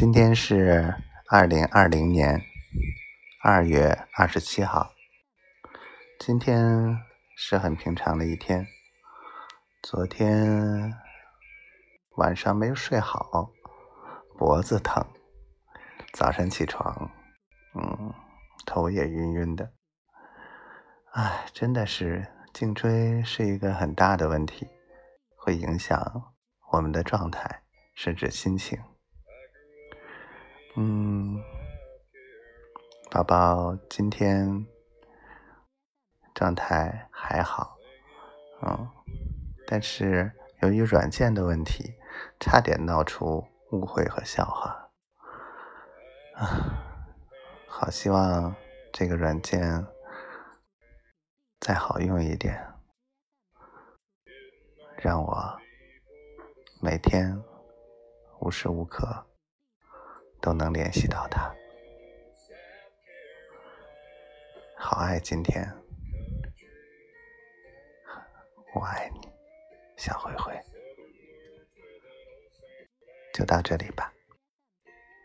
今天是二零二零年二月二十七号。今天是很平常的一天。昨天晚上没有睡好，脖子疼。早晨起床，嗯，头也晕晕的。哎，真的是颈椎是一个很大的问题，会影响我们的状态，甚至心情。嗯，宝宝今天状态还好，嗯，但是由于软件的问题，差点闹出误会和笑话。啊，好希望这个软件再好用一点，让我每天无时无刻。都能联系到他，好爱今天，我爱你，小灰灰，就到这里吧。